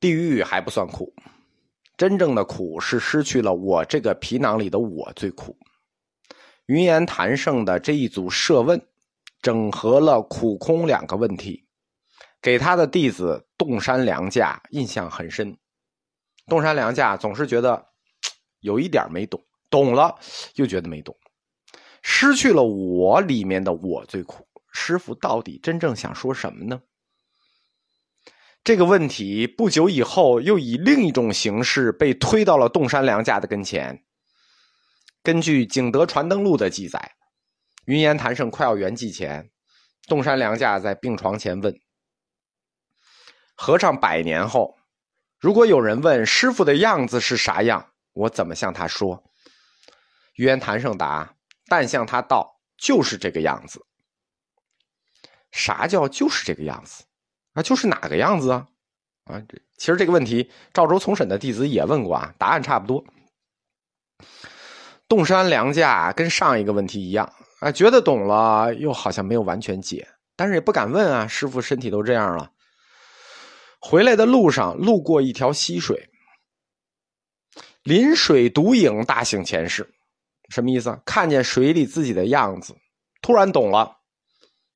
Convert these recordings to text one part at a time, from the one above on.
地狱还不算苦，真正的苦是失去了我这个皮囊里的我最苦。云岩谭胜的这一组设问，整合了苦空两个问题，给他的弟子洞山良价印象很深。洞山良价总是觉得有一点没懂，懂了又觉得没懂，失去了我里面的我最苦。师傅到底真正想说什么呢？这个问题不久以后又以另一种形式被推到了洞山良价的跟前。根据《景德传灯录》的记载，云岩谭胜快要圆寂前，洞山良价在病床前问：“和尚百年后，如果有人问师傅的样子是啥样，我怎么向他说？”云岩谭胜答：“但向他道，就是这个样子。”啥叫就是这个样子？就是哪个样子啊？啊，其实这个问题，赵州从审的弟子也问过啊，答案差不多。洞山良价跟上一个问题一样啊，觉得懂了，又好像没有完全解，但是也不敢问啊。师傅身体都这样了，回来的路上路过一条溪水，临水独影大醒前世，什么意思？看见水里自己的样子，突然懂了，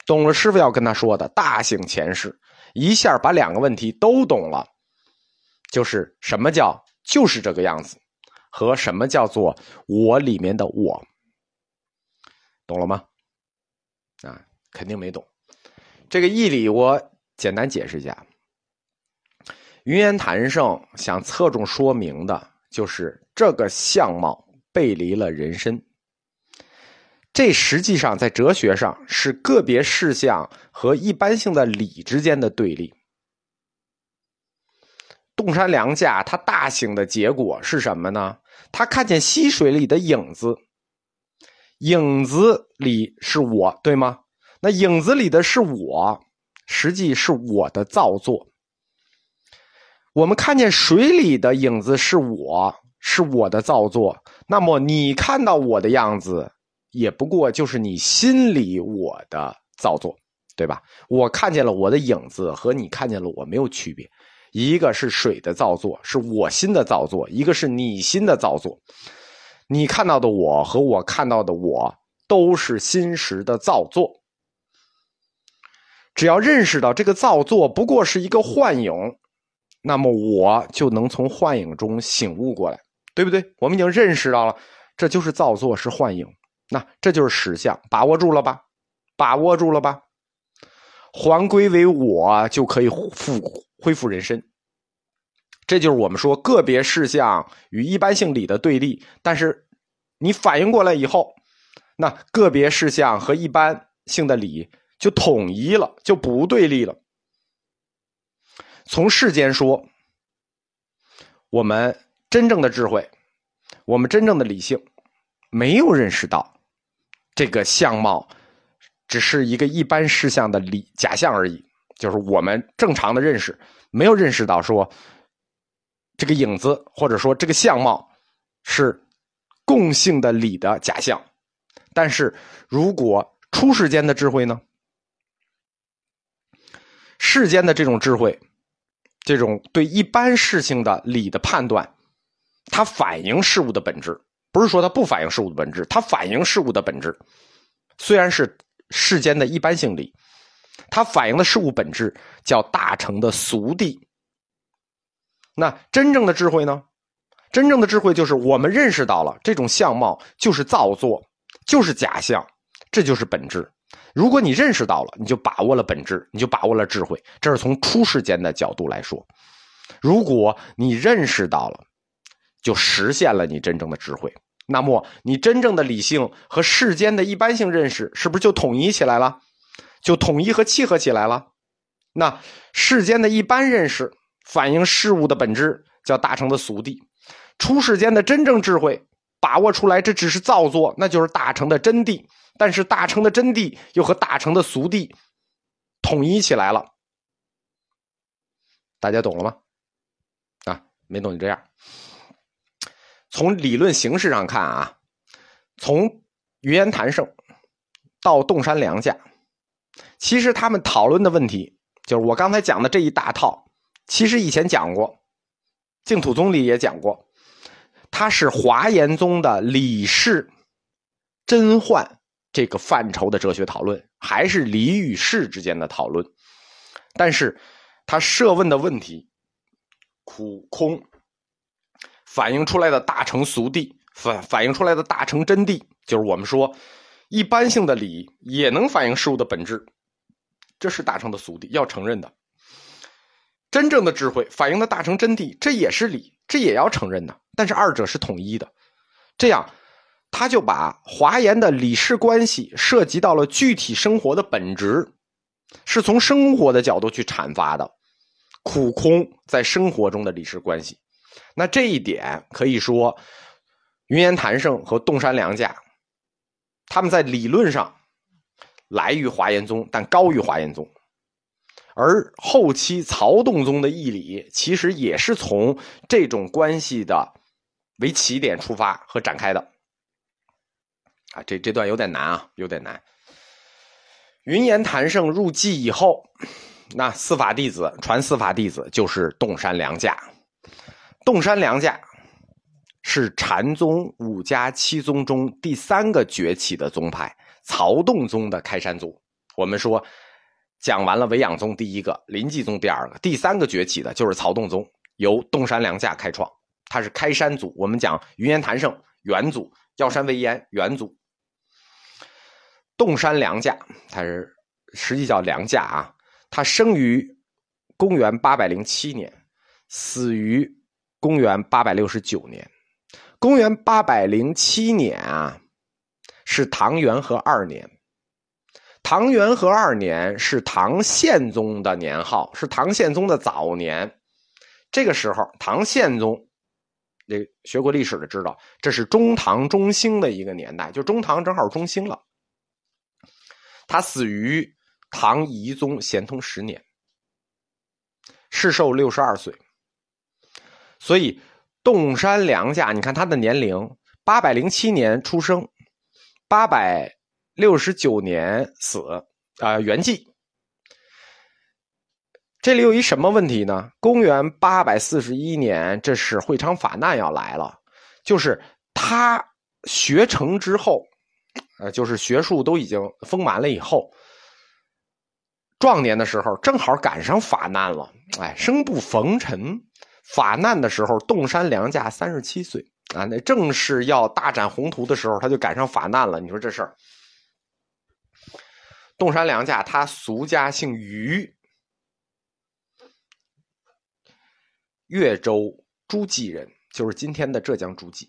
懂了师傅要跟他说的，大醒前世。一下把两个问题都懂了，就是什么叫就是这个样子，和什么叫做我里面的我，懂了吗？啊，肯定没懂。这个义理我简单解释一下。云岩谭胜想侧重说明的就是这个相貌背离了人身。这实际上在哲学上是个别事项和一般性的理之间的对立。洞山良价他大醒的结果是什么呢？他看见溪水里的影子，影子里是我，对吗？那影子里的是我，实际是我的造作。我们看见水里的影子是我，是我的造作。那么你看到我的样子？也不过就是你心里我的造作，对吧？我看见了我的影子，和你看见了我没有区别。一个是水的造作，是我心的造作；一个是你心的造作。你看到的我和我看到的我，都是心识的造作。只要认识到这个造作不过是一个幻影，那么我就能从幻影中醒悟过来，对不对？我们已经认识到了，这就是造作，是幻影。那这就是实相，把握住了吧？把握住了吧？还归为我，就可以复恢复人身。这就是我们说个别事项与一般性理的对立。但是你反应过来以后，那个别事项和一般性的理就统一了，就不对立了。从世间说，我们真正的智慧，我们真正的理性，没有认识到。这个相貌只是一个一般事项的理假象而已，就是我们正常的认识，没有认识到说这个影子或者说这个相貌是共性的理的假象。但是如果出世间的智慧呢？世间的这种智慧，这种对一般事情的理的判断，它反映事物的本质。不是说它不反映事物的本质，它反映事物的本质。虽然是世间的一般性理，它反映的事物本质叫大成的俗谛。那真正的智慧呢？真正的智慧就是我们认识到了这种相貌就是造作，就是假象，这就是本质。如果你认识到了，你就把握了本质，你就把握了智慧。这是从出世间的角度来说。如果你认识到了，就实现了你真正的智慧。那么，你真正的理性和世间的一般性认识，是不是就统一起来了？就统一和契合起来了？那世间的一般认识反映事物的本质，叫大成的俗谛；出世间的真正智慧，把握出来这只是造作，那就是大成的真谛。但是大成的真谛又和大成的俗谛统一起来了，大家懂了吗？啊，没懂就这样。从理论形式上看啊，从云岩谭胜到洞山良价，其实他们讨论的问题就是我刚才讲的这一大套，其实以前讲过，净土宗里也讲过，它是华严宗的理事真幻这个范畴的哲学讨论，还是理与事之间的讨论。但是，他设问的问题，苦空，反映出来的大成俗谛，反反映出来的大成真谛，就是我们说一般性的理也能反映事物的本质，这是大成的俗谛要承认的。真正的智慧反映的大成真谛，这也是理，这也要承认的。但是二者是统一的，这样他就把华严的理事关系涉及到了具体生活的本质。是从生活的角度去阐发的，苦空在生活中的理事关系。那这一点可以说，云岩谭圣和洞山良价，他们在理论上来于华严宗，但高于华严宗。而后期曹洞宗的义理，其实也是从这种关系的为起点出发和展开的。啊，这这段有点难啊，有点难。云岩谭圣入寂以后，那司法弟子传司法弟子就是洞山良价。洞山良价是禅宗五家七宗中第三个崛起的宗派，曹洞宗的开山祖。我们说讲完了维养宗第一个，临济宗第二个，第三个崛起的就是曹洞宗，由洞山良价开创，他是开山祖。我们讲云岩谭圣元祖，药山惟彦元祖。洞山良价，他是实际叫良价啊。他生于公元八百零七年，死于公元八百六十九年。公元八百零七年啊，是唐元和二年。唐元和二年是唐宪宗的年号，是唐宪宗的早年。这个时候，唐宪宗，这学过历史的知道，这是中唐中兴的一个年代，就中唐正好中兴了。他死于唐懿宗咸通十年，世寿六十二岁。所以洞山良价，你看他的年龄，八百零七年出生，八百六十九年死，啊，圆寂。这里有一什么问题呢？公元八百四十一年，这是会昌法难要来了，就是他学成之后。呃，就是学术都已经丰满了以后，壮年的时候正好赶上法难了。哎，生不逢辰，法难的时候，洞山良价三十七岁啊，那正是要大展宏图的时候，他就赶上法难了。你说这事儿，洞山良价他俗家姓于，越州诸暨人，就是今天的浙江诸暨。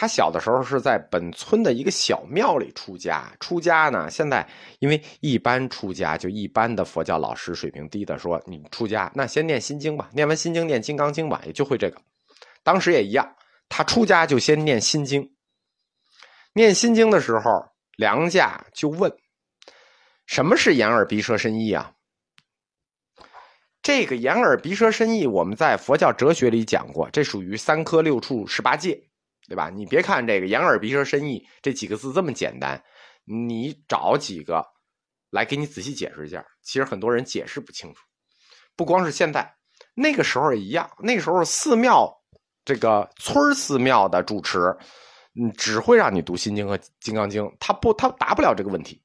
他小的时候是在本村的一个小庙里出家。出家呢，现在因为一般出家就一般的佛教老师水平低的说，你出家那先念心经吧，念完心经念金刚经吧，也就会这个。当时也一样，他出家就先念心经。念心经的时候，梁家就问：“什么是眼耳鼻舌身意啊？”这个眼耳鼻舌身意，我们在佛教哲学里讲过，这属于三科六处十八界。对吧？你别看这个“眼耳鼻舌身意”这几个字这么简单，你找几个来给你仔细解释一下。其实很多人解释不清楚。不光是现在，那个时候也一样。那个时候寺庙这个村寺庙的主持，嗯，只会让你读《心经》和《金刚经》，他不，他答不了这个问题。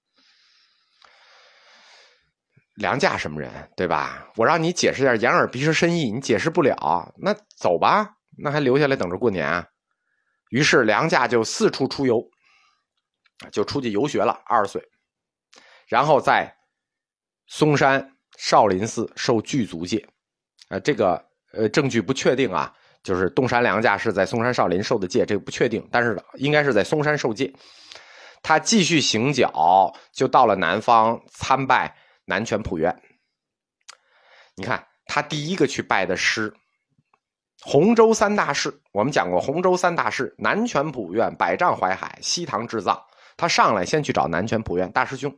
梁家什么人，对吧？我让你解释一下“眼耳鼻舌身意”，你解释不了，那走吧，那还留下来等着过年啊？于是梁家就四处出游，就出去游学了。二十岁，然后在嵩山少林寺受具足戒。呃，这个呃证据不确定啊，就是东山梁家是在嵩山少林受的戒，这个不确定，但是应该是在嵩山受戒。他继续行脚，就到了南方参拜南泉普院。你看，他第一个去拜的师。洪州三大寺，我们讲过，洪州三大寺：南泉普院、百丈怀海、西塘智藏。他上来先去找南泉普院大师兄。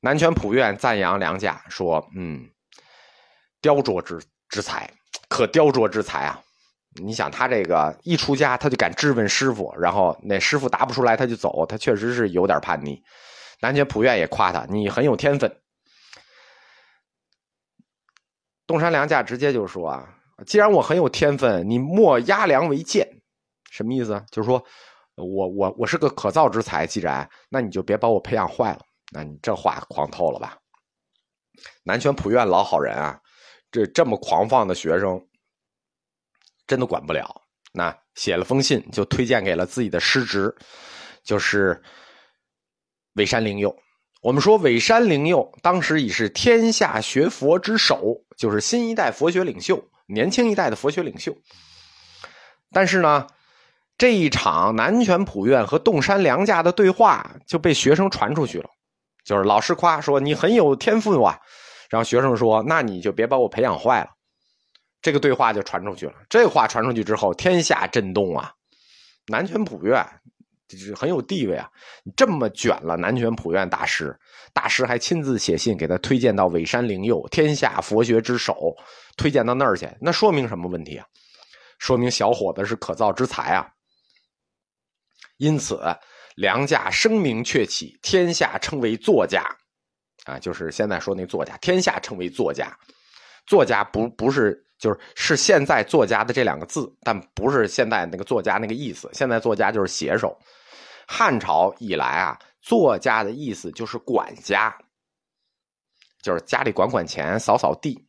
南泉普院赞扬梁家说：“嗯，雕琢之之才，可雕琢之才啊！你想他这个一出家，他就敢质问师傅，然后那师傅答不出来，他就走，他确实是有点叛逆。南泉普院也夸他，你很有天分。”东山良价直接就说啊，既然我很有天分，你莫压梁为鉴，什么意思？就是说我我我是个可造之才，既然那你就别把我培养坏了。那你这话狂透了吧？南拳普院老好人啊，这这么狂放的学生，真的管不了。那写了封信，就推荐给了自己的师侄，就是尾山灵佑。我们说尾山灵佑当时已是天下学佛之首，就是新一代佛学领袖，年轻一代的佛学领袖。但是呢，这一场南拳普院和洞山良价的对话就被学生传出去了，就是老师夸说你很有天赋啊，然后学生说那你就别把我培养坏了。这个对话就传出去了。这话传出去之后，天下震动啊！南拳普院就是很有地位啊。这么卷了，南拳普院大师，大师还亲自写信给他推荐到尾山灵佑，天下佛学之首，推荐到那儿去。那说明什么问题啊？说明小伙子是可造之才啊。因此，梁家声名鹊起，天下称为作家啊，就是现在说那作家，天下称为作家。作家不不是。就是是现在作家的这两个字，但不是现在那个作家那个意思。现在作家就是写手。汉朝以来啊，作家的意思就是管家，就是家里管管钱、扫扫地。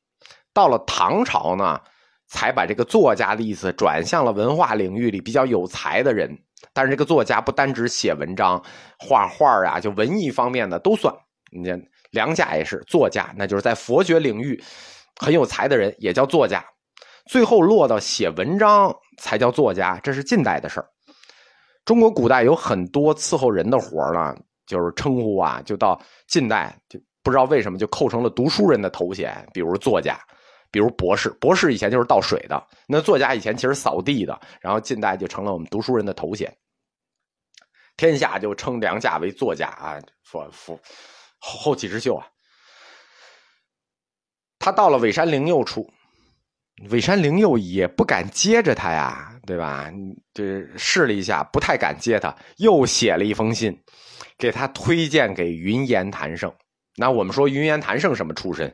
到了唐朝呢，才把这个作家的意思转向了文化领域里比较有才的人。但是这个作家不单指写文章、画画啊，就文艺方面的都算。你看梁家也是作家，那就是在佛学领域。很有才的人也叫作家，最后落到写文章才叫作家，这是近代的事儿。中国古代有很多伺候人的活儿呢，就是称呼啊，就到近代就不知道为什么就扣成了读书人的头衔，比如作家，比如博士。博士以前就是倒水的，那作家以前其实扫地的，然后近代就成了我们读书人的头衔。天下就称梁家为作家啊，佛佛后起之秀啊。他到了尾山灵佑处，尾山灵佑也不敢接着他呀，对吧？这试了一下，不太敢接他，又写了一封信，给他推荐给云岩谭胜。那我们说云岩谭胜什么出身？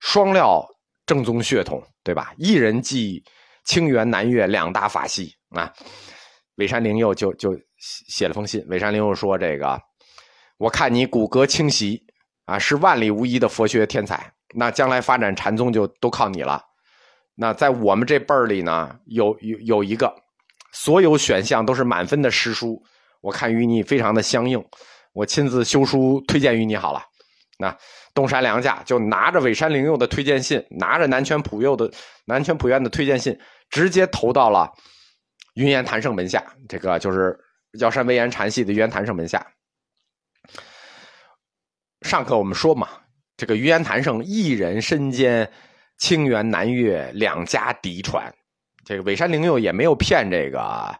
双料正宗血统，对吧？一人继清源南岳两大法系啊。尾山灵佑就就写了封信，尾山灵佑说：“这个，我看你骨骼清晰啊，是万里无一的佛学天才。”那将来发展禅宗就都靠你了。那在我们这辈儿里呢，有有有一个，所有选项都是满分的师叔，我看与你非常的相应，我亲自修书推荐于你好了。那东山良家就拿着尾山灵佑的推荐信，拿着南拳普佑的南拳普院的推荐信，直接投到了云岩谭胜门下。这个就是药山微岩禅系的云岩谭胜门下。上课我们说嘛。这个云岩谭胜一人身兼清源南岳两家嫡传，这个尾山灵佑也没有骗这个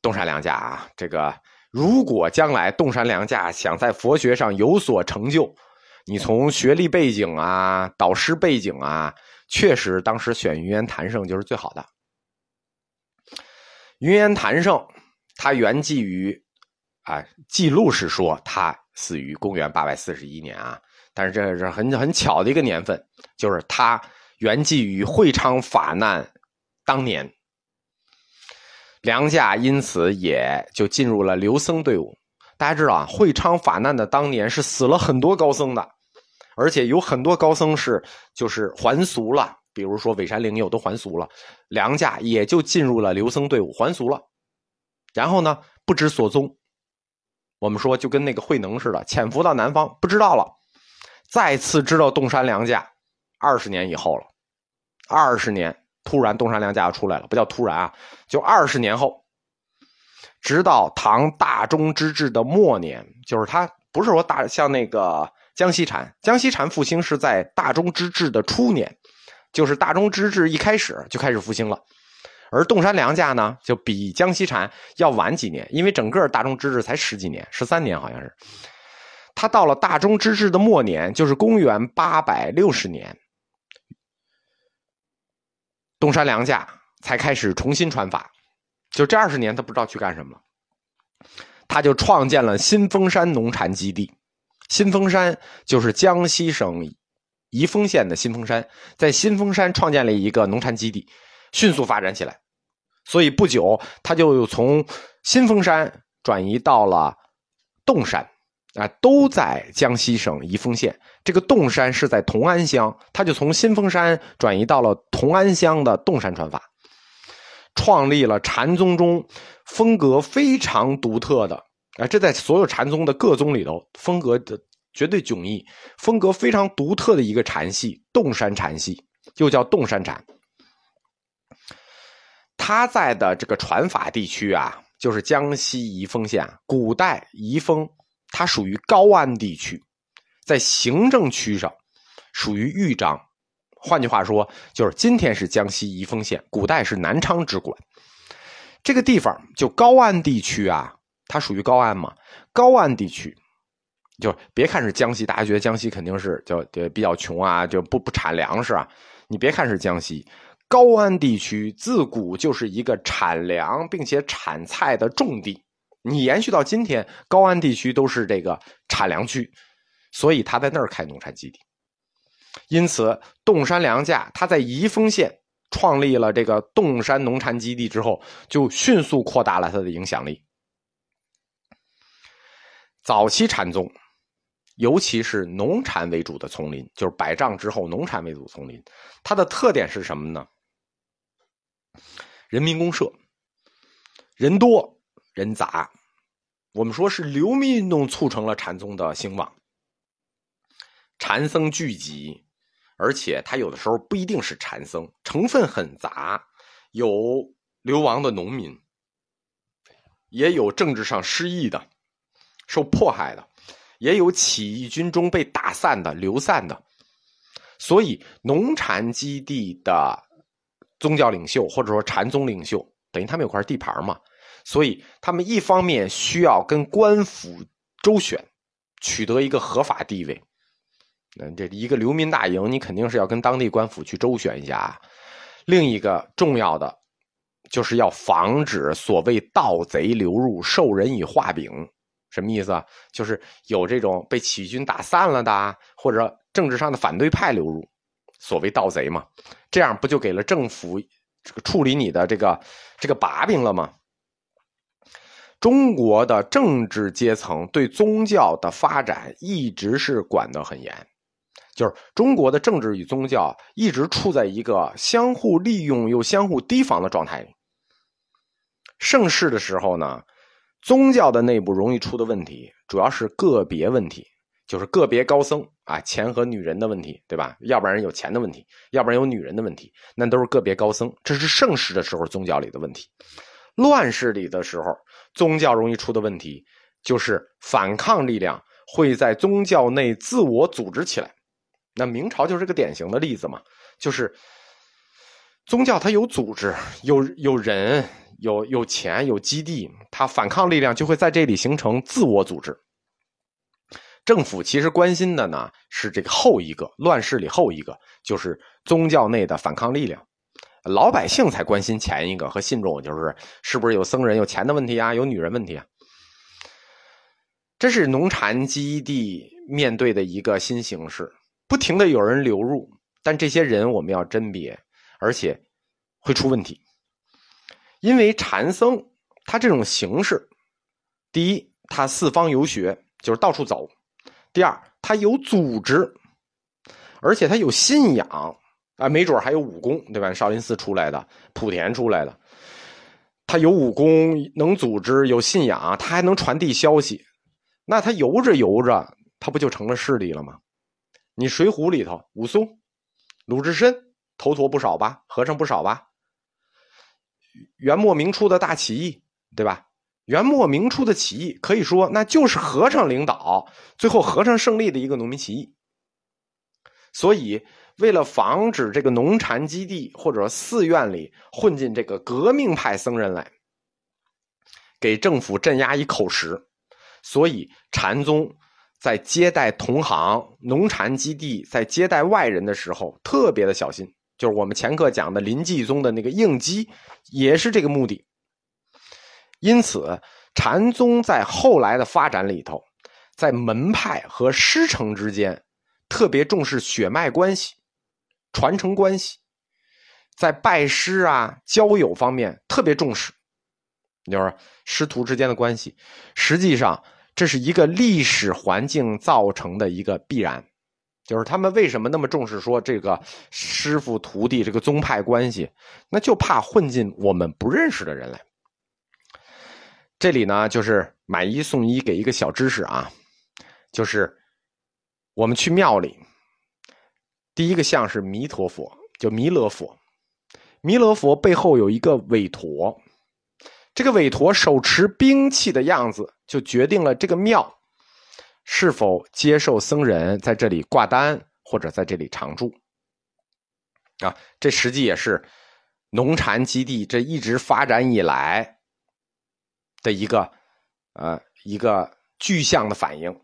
东山良家啊。这个如果将来东山良家想在佛学上有所成就，你从学历背景啊、导师背景啊，确实当时选于岩谭胜就是最好的。于岩谭胜他原籍于啊，记录是说他死于公元八百四十一年啊。但是这是很很巧的一个年份，就是他圆寂于会昌法难当年，梁家因此也就进入了留僧队伍。大家知道啊，会昌法难的当年是死了很多高僧的，而且有很多高僧是就是还俗了，比如说尾山灵佑都还俗了，梁家也就进入了留僧队伍还俗了，然后呢不知所踪。我们说就跟那个慧能似的，潜伏到南方，不知道了。再次知道洞山梁家，二十年以后了。二十年，突然东山良价出来了，不叫突然啊，就二十年后，直到唐大中之治的末年，就是他不是说大像那个江西禅，江西禅复兴是在大中之治的初年，就是大中之治一开始就开始复兴了，而洞山良价呢，就比江西禅要晚几年，因为整个大中之治才十几年，十三年好像是。他到了大中之治的末年，就是公元八百六十年，东山良价才开始重新传法。就这二十年，他不知道去干什么了，他就创建了新丰山农禅基地。新丰山就是江西省宜丰县的新丰山，在新丰山创建了一个农产基地，迅速发展起来。所以不久，他就从新丰山转移到了洞山，啊，都在江西省宜丰县。这个洞山是在同安乡，他就从新丰山转移到了同安乡的洞山传法，创立了禅宗中风格非常独特的。啊，这在所有禅宗的各宗里头，风格的绝对迥异，风格非常独特的一个禅系——洞山禅系，又叫洞山禅。他在的这个传法地区啊，就是江西宜丰县。古代宜丰它属于高安地区，在行政区上属于豫章。换句话说，就是今天是江西宜丰县，古代是南昌直管。这个地方就高安地区啊。它属于高安嘛？高安地区，就别看是江西，大家觉得江西肯定是就就比较穷啊，就不不产粮食啊。你别看是江西，高安地区自古就是一个产粮并且产菜的重地。你延续到今天，高安地区都是这个产粮区，所以他在那儿开农产基地。因此，洞山良价他在宜丰县创立了这个洞山农产基地之后，就迅速扩大了他的影响力。早期禅宗，尤其是农禅为主的丛林，就是百丈之后农禅为主丛林，它的特点是什么呢？人民公社，人多人杂，我们说是流民运动促成了禅宗的兴旺。禅僧聚集，而且他有的时候不一定是禅僧，成分很杂，有流亡的农民，也有政治上失意的。受迫害的，也有起义军中被打散的、流散的，所以农禅基地的宗教领袖或者说禅宗领袖，等于他们有块地盘嘛，所以他们一方面需要跟官府周旋，取得一个合法地位。嗯，这一个流民大营，你肯定是要跟当地官府去周旋一下。另一个重要的，就是要防止所谓盗贼流入，授人以画饼。什么意思啊？就是有这种被起义军打散了的，或者政治上的反对派流入，所谓盗贼嘛，这样不就给了政府这个处理你的这个这个把柄了吗？中国的政治阶层对宗教的发展一直是管得很严，就是中国的政治与宗教一直处在一个相互利用又相互提防的状态里。盛世的时候呢？宗教的内部容易出的问题，主要是个别问题，就是个别高僧啊，钱和女人的问题，对吧？要不然有钱的问题，要不然有女人的问题，那都是个别高僧。这是盛世的时候宗教里的问题，乱世里的时候，宗教容易出的问题，就是反抗力量会在宗教内自我组织起来。那明朝就是个典型的例子嘛，就是宗教它有组织，有有人。有有钱有基地，它反抗力量就会在这里形成自我组织。政府其实关心的呢是这个后一个乱世里后一个，就是宗教内的反抗力量。老百姓才关心前一个和信众，就是是不是有僧人有钱的问题啊，有女人问题啊。这是农禅基地面对的一个新形势，不停的有人流入，但这些人我们要甄别，而且会出问题。因为禅僧他这种形式，第一，他四方游学，就是到处走；第二，他有组织，而且他有信仰啊，没准还有武功，对吧？少林寺出来的，莆田出来的，他有武功，能组织，有信仰，他还能传递消息。那他游着游着，他不就成了势力了吗？你《水浒》里头，武松、鲁智深，头陀不少吧？和尚不少吧？元末明初的大起义，对吧？元末明初的起义，可以说那就是和尚领导，最后和尚胜利的一个农民起义。所以，为了防止这个农禅基地或者寺院里混进这个革命派僧人来，给政府镇压一口实，所以禅宗在接待同行、农禅基地在接待外人的时候特别的小心。就是我们前课讲的林济宗的那个应机，也是这个目的。因此，禅宗在后来的发展里头，在门派和师承之间，特别重视血脉关系、传承关系，在拜师啊、交友方面特别重视，就是师徒之间的关系。实际上，这是一个历史环境造成的一个必然。就是他们为什么那么重视说这个师傅徒弟这个宗派关系？那就怕混进我们不认识的人来。这里呢，就是买一送一，给一个小知识啊，就是我们去庙里，第一个像是弥陀佛，就弥勒佛。弥勒佛背后有一个韦陀，这个韦陀手持兵器的样子，就决定了这个庙。是否接受僧人在这里挂单或者在这里常住？啊，这实际也是农禅基地这一直发展以来的一个呃一个具象的反应。